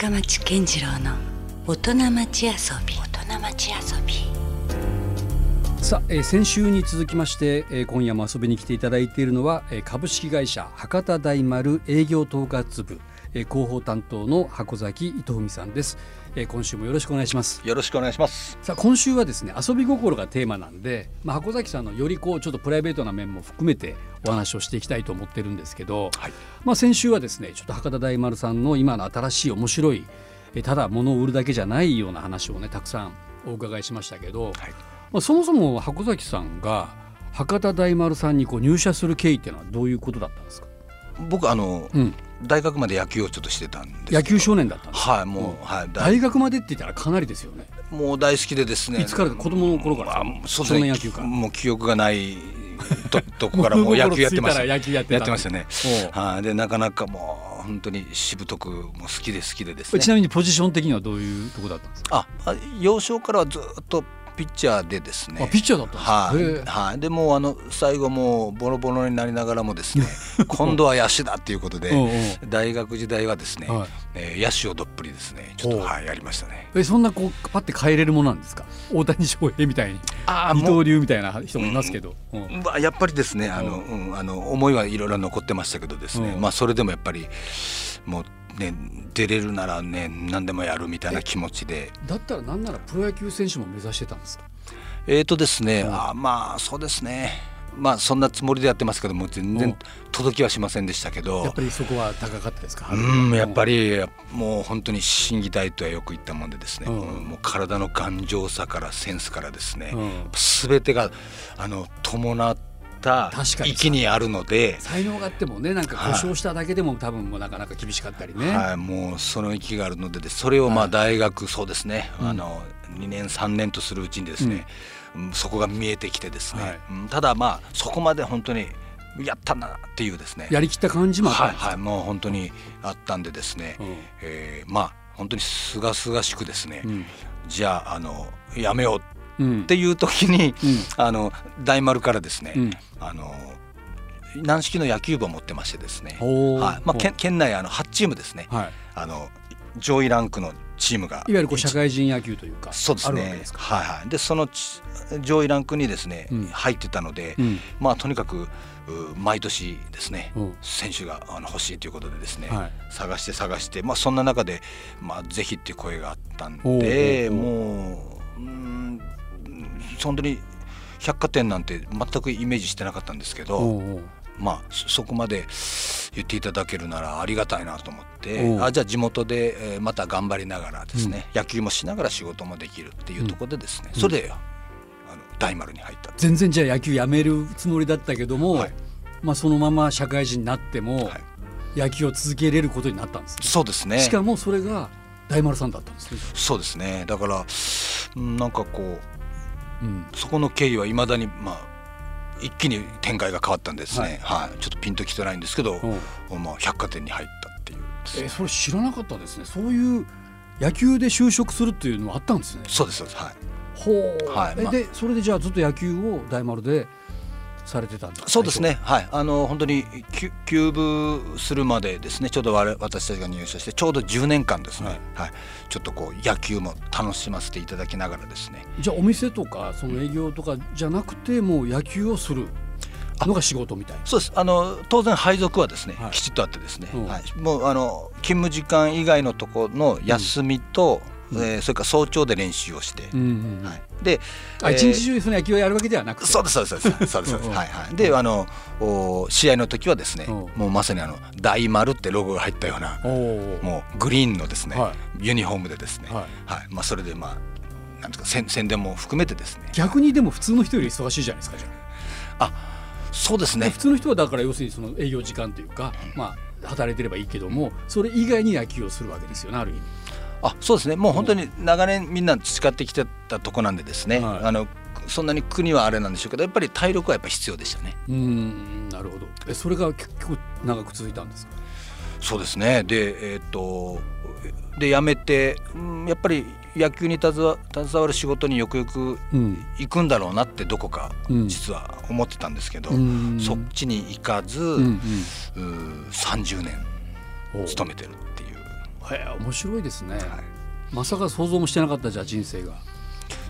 深町健次郎の大人町遊び。大人町遊び。さあ、えー先週に続きまして、えー今夜も遊びに来ていただいているのは、えー株式会社博多大丸営業統括部、えー広報担当の箱崎伊藤美さんです、えー今週もよろしくお願いします。よろしくお願いします。さあ今週はですね遊び心がテーマなんで、まあ、箱崎さんのよりこうちょっとプライベートな面も含めてお話をしていきたいと思ってるんですけど、はい。まあ、先週はですねちょっと博多大丸さんの今の新しい面白いえーただ物を売るだけじゃないような話をねたくさんお伺いしましたけど、はい。まあ、そもそも箱崎さんが博多大丸さんにこう入社する経緯っていうのはどういうことだったんですか、僕あの、うん、大学まで野球をちょっとしてたんで野球少年だったんですか？はいもう、はい大大学までって言ったらかなりですよね。もう大好きでですね。いつから子供の頃から？あそ少年ね野球か。らもう記憶がないととこからもう野球やってました。野球やってたやってましたね。はい。でなかなかもう本当にしぶとくもう好きで好きでですね。ちなみにポジション的にはどういうとこだったんですか？ああ幼少からはずっとピッチャーでですね。あピッチャーだったんですか？はい、はい、でもうあの最後もうボロボロになりながらもですね 今度は野手だっていうことで大学時代はですね、はい。えー野手をどっぷりですねちょっとはいやりましたね。えそんなこうパッて変えれるものなんですか？大谷翔平みたいにあ二刀流みたいな人もいますけど、うんまあやっぱりですねあの、ううん、あの思いはいろいろ残ってましたけどですね、うん。まあそれでもやっぱりもうね出れるならね何でもやるみたいな気持ちで。だったらなんならプロ野球選手も目指してたんですか？えーとですね、うん。あまあそうですね。まあそんなつもりでやってますけども全うん然届きはしませんでしたけど。やっぱりそこは高かったですか？うんやっぱりりもう本当に心技体とはよく言ったもんでですね、うん。もう体の頑丈さからセンスからですね、うん。全てがあの伴った確かに。域にあるので、才能があってもねなんか故障しただけでも多分もうなかなか厳しかったりね、はい、もうその域があるのででそれをまはい。あ大学、そうですね、うん。あの2年3年とするうちにですね、うん。そこが見えてきてですね、はい。うんただまあそこまで本当にやったなっていうですね。やりきった感じもあったんですか？はいはいもう本当にあったんでですね、うん。えーまあ本当にすがすがしくですね、うん。じゃああのやめよううんっていう時に、うん。あの大丸からですね、うん。あの軟式の野球部を持ってましてですね、はい。まあ、県県内あの8チームですね、はい、あの上位ランクのチームがいわゆるこう社会人野球というかそうですね。ですか、はいはい。でそのち上位ランクにですね、うん。入ってたので、うん。まあとにかくう毎年ですね、う。ん選手があの欲しいということでですね、はい。探して探してまあそんな中でまあぜひっていう声があったんでもううん本当に百貨店なんて全くイメージしてなかったんですけど、まあそそこまで言っていただけるならありがたいなと思ってあじゃあ地元で、えーまた頑張りながらですね、野球もしながら仕事もできるっていうところでですね、うん。それであの大丸に入った全然じゃあ野球やめるつもりだったけども、はい。まあ、そのまま社会人になってもはい。野球を続けれることになったんですね、そうですね。しかもそれが大丸さんだったんですね、そうですね。だからうんなんかこううん、そこの経緯はいまだにまあ一気に展開が変わったんですね、はい。ちょっとピンときてないんですけど、うん。まあ、百貨店に入ったっていう。ねえそれ知らなかったですね。そういう野球で就職するっていうのはあったんですね。そうですそうです。はい。ほう、はい。まあ。えでそれでじゃあずっと野球を大丸でされてたんですか？そうですね、は。い、あの本当に休休部するまでですね、ちょうど我々私たちが入社して、ちょうど10年間ですね、ははい。いちょっとこう野球も楽しませていただきながらですね、じゃあお店とかその営業とかじゃなくてもう野球をするのが仕事みたいな？そうです、あの当然配属はですね、はい。きちっとあってですね、うん。はい、もうあの勤務時間以外のところの休みと、うんえーそれから早朝で練習をして、うんうんうん。はい、で、一日中その野球をやるわけではなくて。そうですそうです。そうです。そうですはいはい。であのお試合の時はですね、うん。もうまさにあの大丸ってロゴが入ったようなもうグリーンのですね、はユニフォームでですね、ははい。いまあ、それでまあなんですか宣宣伝も含めてですね。逆にでも普通の人より忙しいじゃないですかじゃあ。そうですあ、ね普通の人はだから要するにその営業時間というか、まあ働いてればいいけどもそれ以外に野球をするわけですよねある意味あそうですね。もう本当に長年みんな培ってきてたとこなんでですね、はい。あのそんなに国はあれなんでしょうけどやっぱり体力はやっぱ必要でしたね。うーんなるほど。えそれが結構長く続いたんですか？そうですね。でえーっとで辞めて、うんやっぱり野球に携わる仕事によくよくうん。行くんだろうなってどこかうん。実は思ってたんですけど、うん。そっちに行かず、うんうん。うー30年勤めてるへへえ面白いですね、はい。まさか想像もしてなかったじゃあ人生が。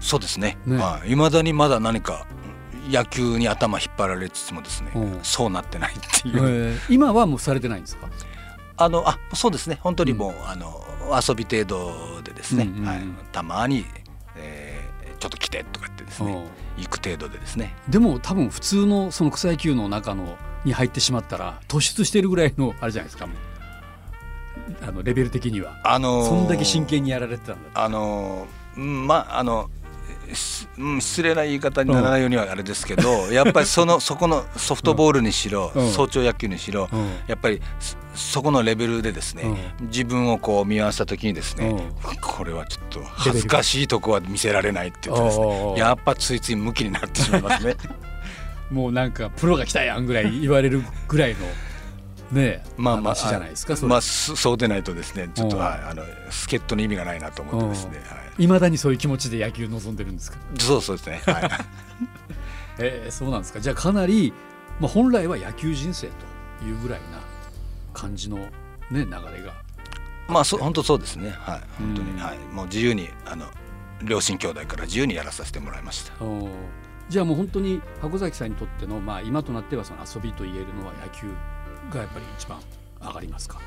そうですね。ね。はい、未だにまだ何か野球に頭引っ張られつつもですね、う。んそうなってないってへいう、え今はもうされてないんですか？あのあそうですね。本当にもう、あの遊び程度でですね、うんうんうん。はい、たまに、えーちょっと来てとか言ってですね。う。ん行く程度でですね。でも多分普通のその草野球の中のに入ってしまったら突出してるぐらいのあれじゃないですかあのレベル的には。あのーそんだけ真剣にやられてたんだあのうんまああの失礼な言い方にならないようにはあれですけど、やっぱりそのそこのソフトボールにしろ、うん。早朝野球にしろ、うん。やっぱりそそこのレベルでですね、自分をこう見合わせた時にですね、うん。これはちょっと恥ずかしいとこは見せられないって言ってですねやっぱついついムキになってしまいますね。もうなんかプロが来たやんぐらい言われるぐらいのねえ。まあまあ話じゃないですかそれ。まあすそうでないとですねちょっと、うん。はいあの助っ人の意味がないなと思ってですね、はい。いまだにそういう気持ちで野球望んでるんですか？そうそうですね、はい、えーそうなんですか？じゃあかなり、まあ、本来は野球人生というぐらいな感じのね流れが。まあそう本当そうですねはい。本当に、うん。はい。もう自由にあの両親兄弟から自由にやらさせてもらいました。じゃあもう本当に箱崎さんにとっての、まあ、今となってはその遊びと言えるのは野球がやっぱり一番上がりますか？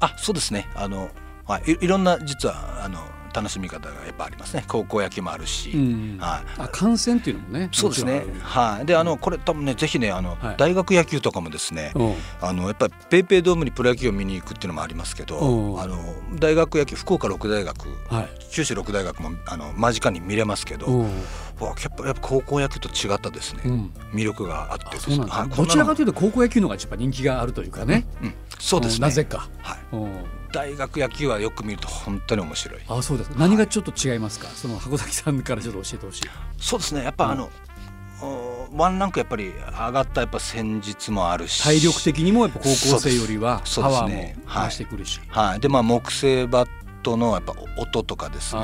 あそうですね。あの、はい、いいろんな実はあの楽しみ方がやっぱありますね。高校野球もあるし、うんはい。あ観戦っていうのもねそうですね。はい。であのこれ多分ねぜひねあの、はい。大学野球とかもですね、うん。あのやっぱりペイペイドームにプロ野球を見に行くっていうのもありますけど、うん。あの大学野球福岡六大学はい。九州六大学もあの間近に見れますけど、やっぱやっぱ高校野球と違ったですね、うん。魅力があってあそうなんですねはい。どちらかというと高校野球の方がやっぱ人気があるというかね。うん、そうですね。ん。なぜか。はい、うん。大学野球はよく見ると本当に面白い。あそうです。か何がちょっと違いますか？その箱崎さんからちょっと教えてほしい。そうですね。やっぱ、うん。あのおワンランクやっぱり上がったやっぱ戦術もあるし。体力的にもやっぱ高校生よりはパワーも増してくるし、はい。でまあ木製バットのやっぱ音とかですね。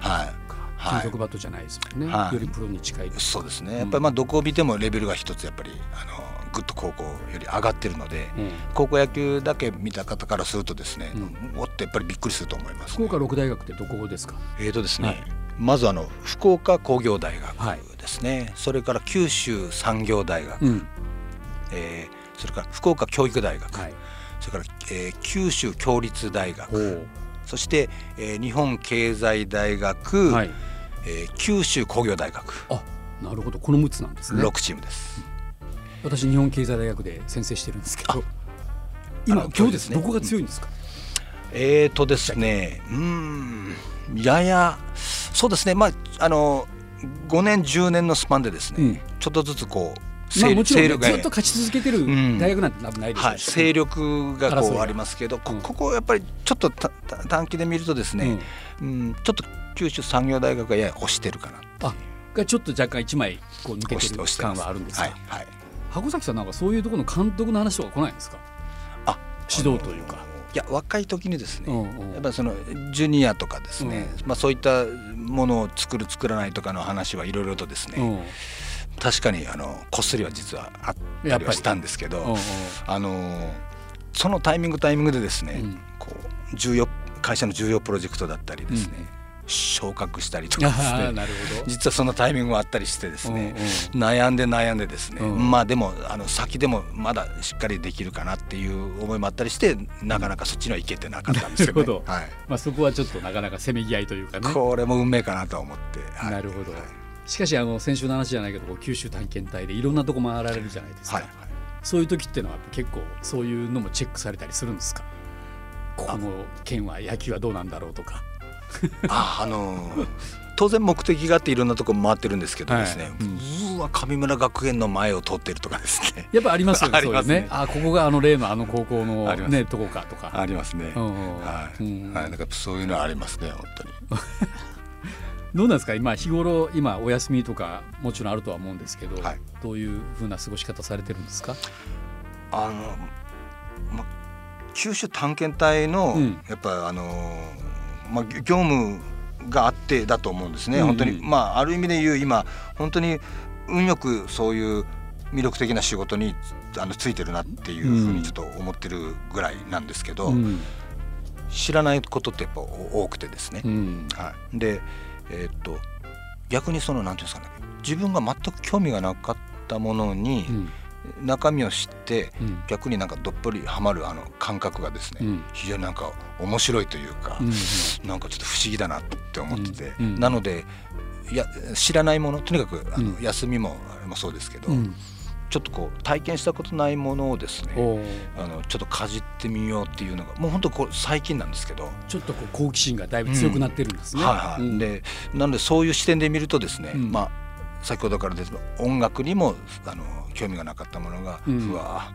はい金属バットじゃないですもんね、はい。よりプロに近いそうですね。ん。やっぱりまあどこを見てもレベルが一つやっぱりあのぐっと高校より上がってるので、うん。高校野球だけ見た方からするとですね、うもっとやっぱりびっくりすると思います、ね、福岡六大学ってどこですか？えーとですね、はい。まずあの福岡工業大はい学ですね、それから九州産業大学、うん。えーそれから福岡教育大学、はい。それから、えー九州共立大学、おそして、えー日本経済大学、はいえー九州工業大学、あなるほど。この6つなんですね。6チームです。私日本経済大学で先生してるんですけど。今今日ですすね。どこが強いんですか、えーとですね、うーん、やや、そうですね、まあ、あの、5年、10年のスパンでですね、うんちょっとずつこう、まあ、勢もちろん、ね、ずっと勝ち続けてるん。大学なんて多分ないでしょはい、勢力がこうありますけど、こうん。ここやっぱりちょっとたた短期で見るとですね、うん。ちょっと九州産業大学がやや押してるかなあがちょっと若干一枚こう抜けててる感はあるんですか、はいはい。箱崎さんなんかそういうところの監督の話とか来ないんですか？あ指導というか。いや若い時にですね、うんうん。やっぱりそのジュニアとかですね、まあ、そういったものを作る作らないとかの話はいろいろとですね、うん確かにあのこっそりは実はあったりはしたんですけど、あのそのタイミングタイミングでですね、うん。こう重要会社の重要プロジェクトだったりですね、昇格したりとかですね実はそのタイミングもあったりしてですね、うん悩んで悩んでですね、うん。まあでもあの先でもまだしっかりできるかなっていう思いもあったりしてなかなかそっちには行けてなかったんですけど,、はい、まあ、そこはちょっとなかなかせめぎ合いというかね。これも運命かなと思って、はい。なるほど、はいしかしあの先週の話じゃないけど九州探検隊でいろんなとこ回られるじゃないですか、はいはい。そういう時っていうのは結構そういうのもチェックされたりするんですか？ここの県は野球はどうなんだろうとか。ああのー当然目的があっていろんなとこ回ってるんですけどですね、はい。うーわ神村学園の前を通ってるとかですね。やっぱありますよね ありますね。ね。あここがあの例のあの高校のねとこかとか。ありますね、はい、うんはい、なんかそういうのはありますね本当に どうなんですか？今日頃今お休みとかもちろんあるとは思うんですけど、はい。どういうふうな過ごし方されてるんですか？あの、ま、九州探検隊の、うん。やっぱあのま、業務があってだと思うんですね、うんうん。本当にまあある意味で言う今本当に運よくそういう魅力的な仕事にあのついてるなっていうふうにちょっと思ってるぐらいなんですけど、うん。知らないことってやっぱ多くてですね、うん。はい、でえーっと逆にそのなんていうんですかね。自分が全く興味がなかったものにうん。中身を知ってうん。逆になんかどっぷりはまるあの感覚がですね、うん。非常になんか面白いというか、うんなんかちょっと不思議だなって思ってて、うん。うん。なのでいや知らないものとにかくあの、うん。休みもあれもそうですけど、うんちょっとこう体験したことないものをですねあのちょっとかじってみようっていうのがもう本当こう最近なんですけど、ちょっとこう好奇心がだいぶ強くなってるんですね。はいはい。うん。でなのでそういう視点で見るとですね、うん。まあ先ほどからです音楽にもあの興味がなかったものが、うん。うわ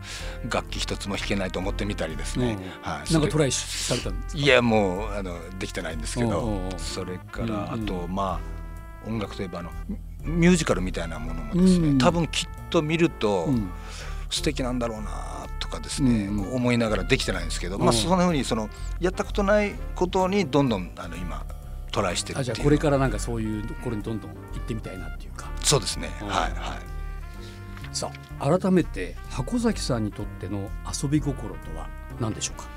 楽器一つも弾けないと思ってみたりですね、はい、なんかトライイされたんですか？いやもうあのできてないんですけどそれからあうんうん。とまあ音楽といえばあのミュージカルみたいなものもですね、うん。多分きっと見るとうん。素敵なんだろうなとかですね、うん。うん思いながらできてないんですけど、うん。まあそんなふうにそのやったことないことにどんどんあの今トライしてるあっていうじゃあこれからなんかそういうところにどんどん行ってみたいなっていうか。そうですね、うん。はいはい。さあ改めて箱崎さんにとっての遊び心とは何でしょうか？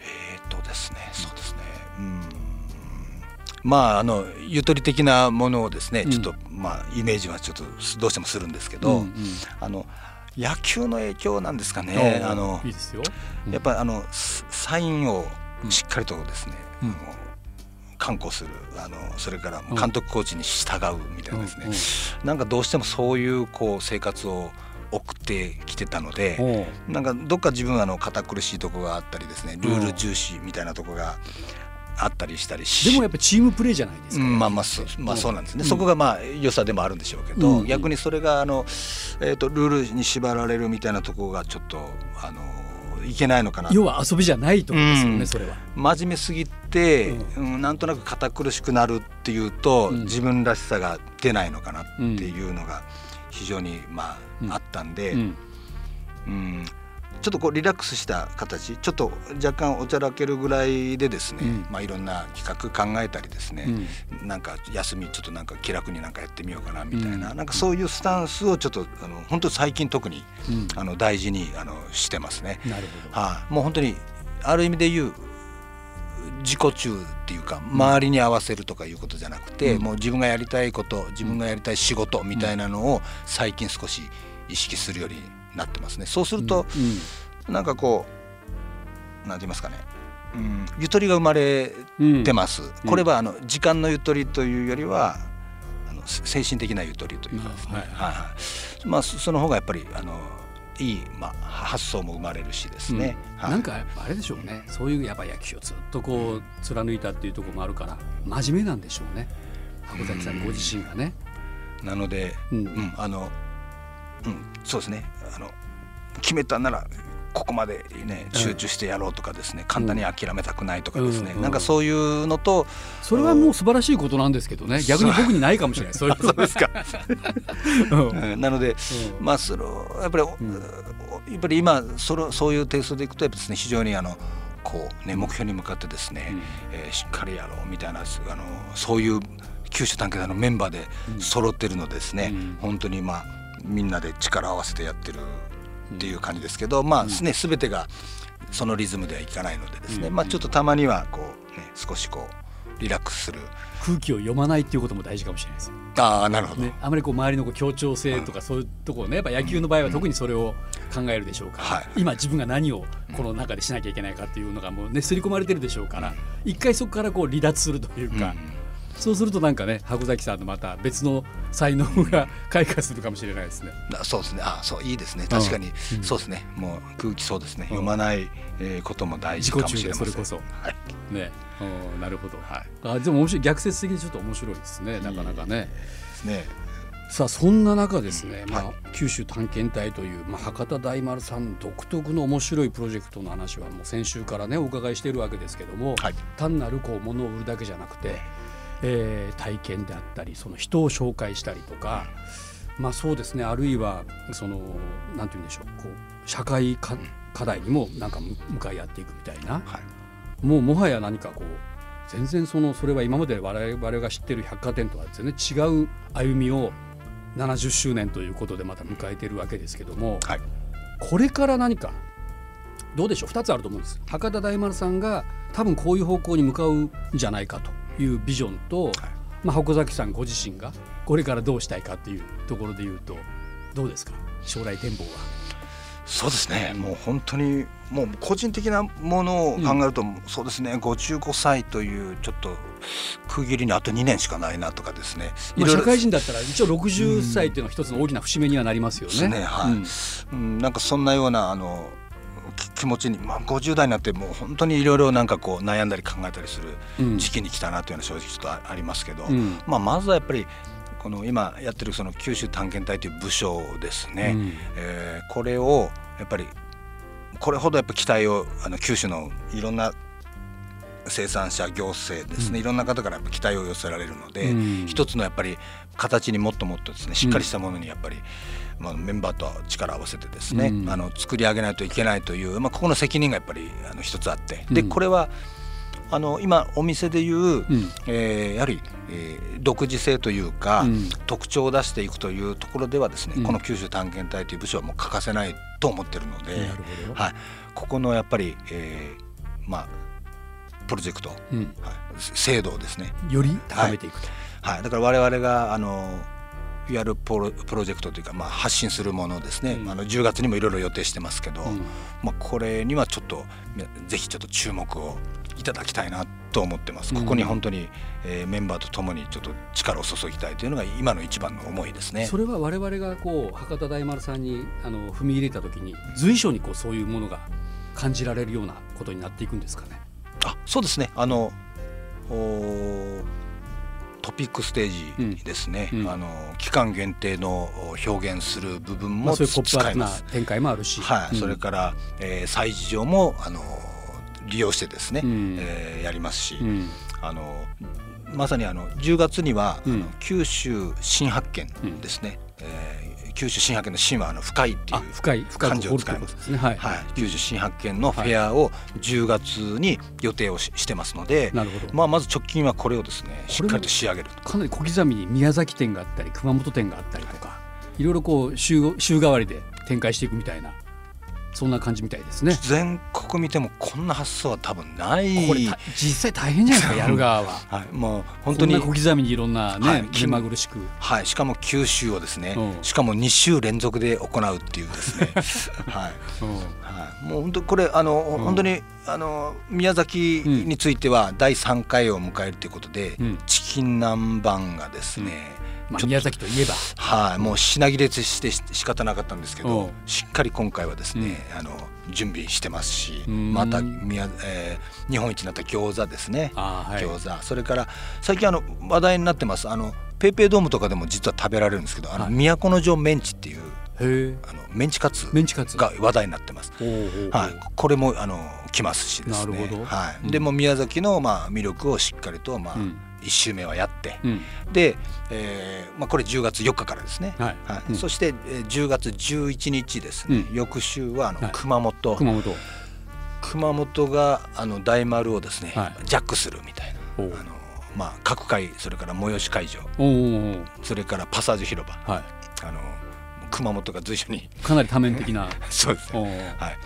えー、とですねそうですねうんまああのゆとり的なものをですね、うん。ちょっとまあイメージはちょっとどうしてもするんですけど、うんうん。あの野球の影響なんですかね。あのいいですよ。やっぱりあのササインをしっかりとですね、うん。観光するあのそれから監督コーチに従うみたいなですね、うんなんかどうしてもそういうこう生活を送ってきてたので、なんかどっか自分はあの堅苦しいとこがあったりですねルール重視みたいなとこがあったりしたりしでもやっぱチームプレーじゃないですか。うんまあまあそうまあそうなんですね、うんそこがまあ良さでもあるんでしょうけど、うん。逆にそれがあの、えー、とルールに縛られるみたいなところがちょっとあのいけないのかな。要は遊びじゃないと思うんですよね、うん。それは。真面目すぎて、うんなんとなく堅苦しくなるっていうと、うん。自分らしさが出ないのかなっていうのが非常にまあ、うん。あったんで、うん。うんちょっとこうリラックスした形ちょっと若干おちゃらけるぐらいでですね、うん。まあ、いろんな企画考えたりですね、うん。なんか休みちょっとなんか気楽になんかやってみようかなみたいな、うん。なんかそういうスタンスをちょっとあの本当最近特にうん。あの大事にあのしてますね。なるほど。はい、もう本当にある意味で言う自己中っていうか周りに合わせるとかいうことじゃなくて、うん。もう自分がやりたいこと自分がやりたい仕事みたいなのを最近少し意識するようになってますね。そうすると、うんなんかこうなんて言いますかね、うん、ゆとりが生まれうんてます、これはあの時間のゆとりというよりはあの精神的なゆとりというかですね、はいはいはい。まあ、そその方がやっぱりあのいい、まあ、発想も生まれるしですね、はい。なんかやっぱあれでしょうね。そういうやっぱ野球をずっとこう貫いたっていうところもあるから真面目なんでしょうね。箱崎さんご自身がね。なので、うん。うん。あのうん、そうですね。あの決めたならここまでね集中してやろうとかですね、簡単に諦めたくないとかですね、うん。なんかそういうのと、それはもう素晴らしいことなんですけどね。逆に僕にないかもしれない。そうですか、うん。うん。なので、まあそのやっぱり、おやっぱり今そのそういうテイストでいくとやっぱですね非常にあのこうね目標に向かってですね、うん。えーしっかりやろうみたいなあのそういう九州探検隊のメンバーで揃ってるのでですね、うん。本当にまあみんなで力を合わせてやってるっていう感じですけど、まあね全てがそのリズムではいかないのでですね、うん。まあちょっとたまにはこうね少しこうリラックスする。空気を読まないっていうことも大事かもしれないです。よああなるほど、ね、あまりこう周りのこう協調性とかそういうところねやっぱ野球の場合は特にそれを考えるでしょうから、はい。今自分が何をこの中でしなきゃいけないかっていうのがもうね刷り込まれてるでしょうから一回そこからこう離脱するというか、そうするとなんかね箱崎さんのまた別の才能が 開花するかもしれないですね。あそうですね。あそういいですね。確かに、うん。そうですね。もう空気そうですね、読まない、えーことも大事かもしれません。それこそ。はい。ね、うんなるほど。はい。あでも面白い逆説的にちょっと面白いですね。なかなかね。ですね。さあそんな中ですね、まあは九州探検隊という、まあ、博多大丸さん独特の面白いプロジェクトの話はもう先週からねお伺いしているわけですけども、はい。単なるこう物を売るだけじゃなくて、えー体験であったりその人を紹介したりとか、まあそうですね。あるいはそのなんて言うんでしょう。こう社会か課題にもなんか向向かい合っていくみたいな、はい。もうもはや何かこう全然そのそれは今まで我々が知ってる百貨店とは全然違う歩みを70周年ということでまた迎えているわけですけどもはい。これから何かどうでしょう。2つあると思うんです。博多大丸さんが多分こういう方向に向かうんじゃないかというビジョンと、まあ、箱崎さんご自身がこれからどうしたいかっていうところで言うとどうですか？将来展望は。そうですね。もう本当にもう個人的なものを考えると、うん、そうですね。55歳というちょっと区切りにあと2年しかないなとかですね、まあ、社会人だったら一応60歳っていうのは一つの大きな節目にはなりますよね。ねはい。うん、なんかそんなようなあの気持ちに、まあ、50代になってもう本当にいろいろなんかこう悩んだり考えたりする時期に来たなというのは正直ちょっとありますけど、うん、まあ、まずはやっぱりこの今やってるその九州探検隊という部署ですね、うん、えー、これをやっぱりこれほどやっぱ期待をあの九州のいろんな生産者行政ですね、うん、いろんな方からやっぱ期待を寄せられるので、うん、一つのやっぱり形にもっともっとですねしっかりしたものにやっぱり、まあ、メンバーと力を合わせてですね、うん、あの作り上げないといけないという、まあ、ここの責任がやっぱりあの一つあって。でこれはあの今お店でいう、うん、えー、やはり、えー、独自性というか、うん、特徴を出していくというところではですね、うん、この九州探検隊という部署はもう欠かせないと思ってるので、はい、ここのやっぱり、えー、まあプロジェクト、はい、制度をですねより高めていくと、はい、はい、だから我々があのいわゆるプロプロジェクトというか、まあ、発信するものですね、うん、あの10月にもいろいろ予定してますけど、うん、まあ、これにはちょっとぜひちょっと注目をいただきたいなと思ってます。ここに本当に、えー、メンバーとともにちょっと力を注ぎたいというのが今の一番の思いですね。それは我々がこう博多大丸さんにあの踏み入れた時に随所にこうそういうものが感じられるようなことになっていくんですかね？あ、そうですね。あのトピックステージですね、うん。うん、あの期間限定の表現する部分も使います。まあ、展開もあるし、はい、うん、それから、えー、催事場もあの利用してですね、うん、えー、やりますし、うん、あのまさにあの10月には、うん、あの九州新発見ですね、うん、えー、九州新発見の新はあの深いっていう漢字を使います、ね、はい、はい、九州新発見のフェアを10月に予定をししてますので、なるほど。まあ、まず直近はこれをですねしっかりと仕上げるかなり小刻みに宮崎店があったり熊本店があったりとかい。ろいろこう週週替わりで展開していくみたいなそんな感じみたいですね。全国見てもこんな発想は多分ない。これ実際大変じゃないですかやる側は、はい、もう本当に。小刻みにいろんなね、はい、目まぐるしく。はいしかも九州をですね、うん、しかも2週連続で行うっていうですね。はい、はい、もう本当これあの、うん、本当にあの宮崎については第3回を迎えるということで、うん、チキン南蛮がですね、まあ、宮崎といえば。はい、もう品切れして仕方なかったんですけどしっかり今回はですね、うん、あの準備してますしまた宮、えー、日本一になった餃子ですね、はい、餃子。それから最近あの話題になってますあのペイペイドームとかでも実は食べられるんですけどあの都城メンチっていうあのメンチカツが話題になってます。はい、これもあの来ますしですね。はい、でも宮崎のまあ魅力をしっかりとまあ、うん1週目はやって、うん、で、えーまあ、これ10月4日からですね、はい。はい、うん、そして10月11日ですね、うん、翌週はあの熊本、はい、熊本。熊本。があの大丸をですね、はい、ジャックするみたいなあの、まあ、各界それから催し会場。それからパサージュ広場、はい、あの熊本が随所にかなり多面的な。そうですね、はい、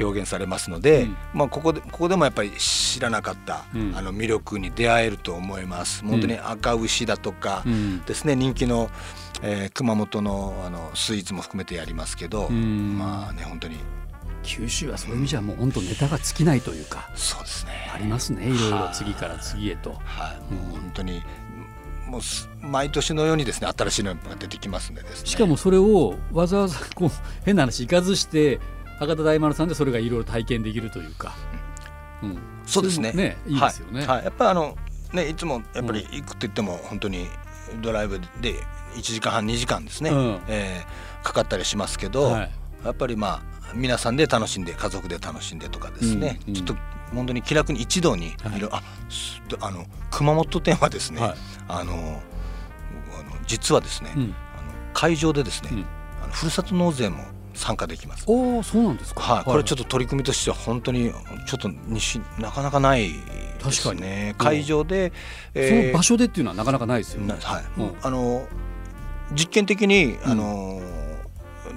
表現されますので、うん、まあ、ここでここでもやっぱり知らなかった、うん、あの魅力に出会えると思います。本当に赤牛だとかですね、人気の、えー、熊本のあのスイーツも含めてやりますけど、まあね本当に。九州はそういう意味じゃもう本当ネタが尽きないというか、そうですね。ありますね。い。ろいろ次から次へと。はい、もう本当にもう毎年のようにですね新しいのが出てきますんでね。しかもそれをわざわざこう変な話いかずして博多大丸さんでそれがいろいろ体験できるというか、うん、そうですね。ねいいですよね、はい、はい、やっぱりあのねいつもやっぱり行くって言っても本当にドライブで1時間半2時間ですね、うん、えー、かかったりしますけど、はい、やっぱりまあ皆さんで楽しんで家族で楽しんでとかですね、うんうん、ちょっと本当に気楽に一度にい。ろ、はい、ああの熊本店はですね、はい、あのあの実はですね、うん、あの会場でですね、うん、あのふるさと納税も参加できます。おそうなんですか。はい、これちょっと取り組みとしては本当にちょっと西なかなかないですね。会場で、えー、その場所でっていうのはなかなかないですよね。はい。あの実験的にあの、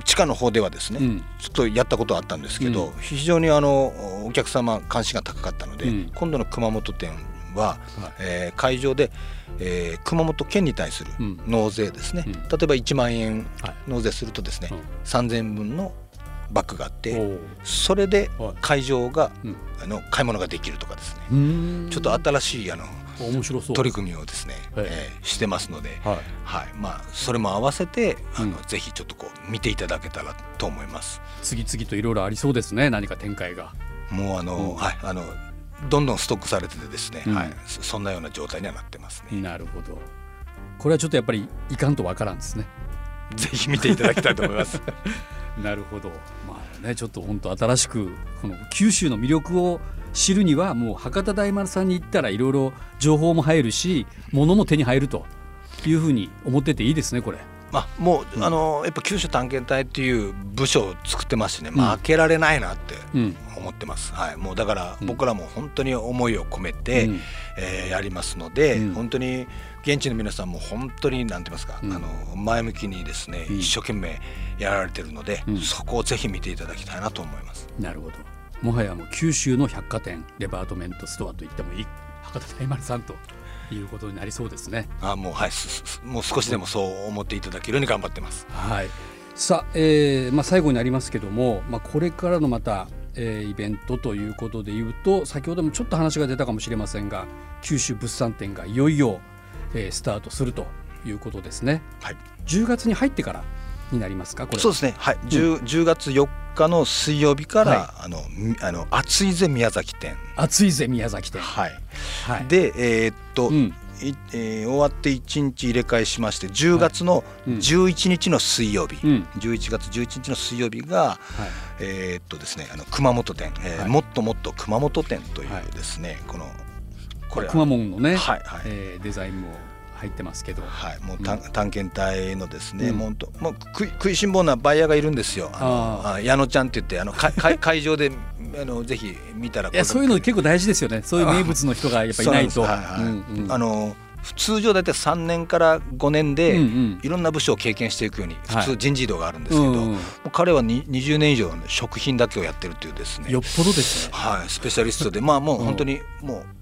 地下の方ではですね、うん、ちょっとやったことあったんですけど、うん、非常にあのお客様関心が高かったので、うん、今度の熊本店は、はい、えー、会場で、えー、熊本県に対する納税ですね、例えば1万円納税するとですね、はい、3000分のバッグがあってそれで会場が、あの買い物ができるとかですね。ちょっと新しいあの面白そう。取り組みをですね、はい、えー、してますので、はい、はい、まあそれも合わせてあの、うん、ぜひちょっとこう見ていただけたらと思います。次々といろいろありそうですね。何か展開が。もうあの、うん、はい。あのどんどんストックされててですね、うん、はいそんなような状態にはなってますね。なるほど。これはちょっとやっぱりいかんとわからんですね。ぜひ見ていただきたいと思います。なるほど。まあねちょっと本当新しくこの九州の魅力を知るにはもう博多大丸さんに行ったらいろいろ情報も入るし物も手に入るというふうに思ってていいですねこれ。まあ、もう、うん、あのやっぱ九州探検隊っていう部署を作ってますしね、負けられないなって思ってます、うん、はい、もうだから僕らも本当に思いを込めて、うん、えー、やりますので、うん、本当に現地の皆さんも本当になんて言いますか、あの前向きにですね、一生懸命やられてるので、そこをぜひ見ていただきたいなと思います。なるほど。もはやもう九州の百貨店デパートメントストアといってもいい。博多大丸さんということになりそうですね。あもうはいもう少しでもそう思っていただけるように頑張ってます。はい。さあ、えー、まあ最後になりますけども、まあこれからのまた、えー、イベントということでいうと先ほどもちょっと話が出たかもしれませんが九州物産展がいよいよ、えー、スタートするということですね。はい。10月に入ってからになりますかこれ。そうですね。はい。10, 10月4日の水曜日から、はい、あのあの暑いぜ宮崎店。暑いぜ宮崎店。はい、はい、でえー、っと、うん。えー、終わって1日入れ替えしまして10月の11日の水曜日、はいうん、11月11日の水曜日が、はい、えー、っとですねあの熊本店、えー、はい、もっともっと熊本店というですね、このこれ熊本のね、はいはい。えー、デザインも入ってますけど、はい、もう探,、探検隊のですね、うん、もうもう食い食いしん坊なバイヤーがいるんですよ。あの矢野ちゃんって言ってあのか 会場であのぜひ見たらいやそういうの結構大事ですよね。そういう名物の人がやっぱいないと。あの通常大体3年から5年でいろんな部署を経験していくように普通人事異動があるんですけど、彼は20年以上食品だけをやってるっていうですね。よっぽどですね、はい、スペシャリストでまあもう本当にもう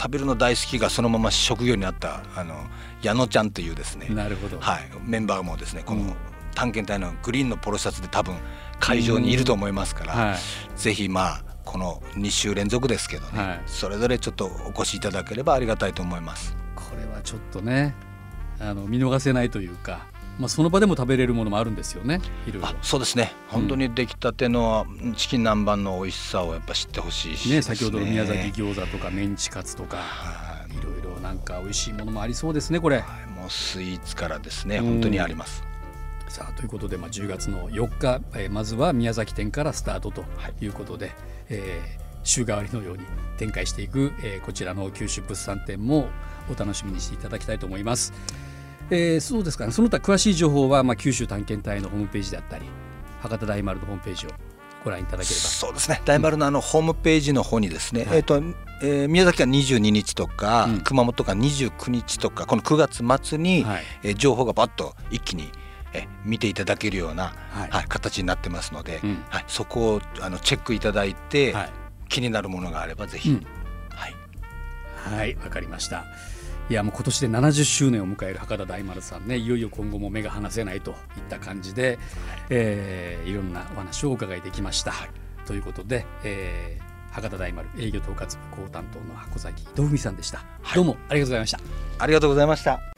食べるの大好きがそのまま職業になったあの矢野ちゃんというですねなるほど、はい、メンバーもですねこの探検隊のグリーンのポロシャツで多分会場にいると思いますから、はい、ぜひまあこの2週連続ですけどね、はい、それぞれちょっとお越しいただければありがたいと思います。これはちょっとねあの見逃せないというかまあ、その場でも食べれるものもあるんですよねいろいろそうですね。本当に出来たてのチキン南蛮の美味しさをやっぱ知ってほしいし、ね、先ほどの宮崎餃子とかメンチカツとか、いろいろなんか美味しいものもありそうですねこれ、もうスイーツからですね。本当にあります、さあということで、まあ、10月の4日、えー、まずは宮崎店からスタートとい。うことで、はい、えー、週替わりのように展開していく、えー、こちらの九州物産展もお楽しみにしていただきたいと思います。えー、そうですかね。その他詳しい情報は、まあ、九州探検隊のホームページであったり博多大丸のホームページをご覧いただければ。そうですね。大丸のあの、ホームページの方にですね、えーとえー、宮崎が22日とか、うん、熊本が29日とかこの9月末に、はい、えー、情報がばっと一気にえ見ていただけるような、はい、はい、形になってますので、うん、はい、そこをあのチェックいただいて、はい、気になるものがあればぜひ、うん、はい。はいわかりました。いやもう今年で70周年を迎える博多大丸さんねいよいよ今後も目が離せないといった感じで、はい。えー、いろんなお話をお伺いできました。はい、ということで、えー、博多大丸営業統括部高担当の箱崎土文さんでした、はい、どうもありがとうございました。ありがとうございました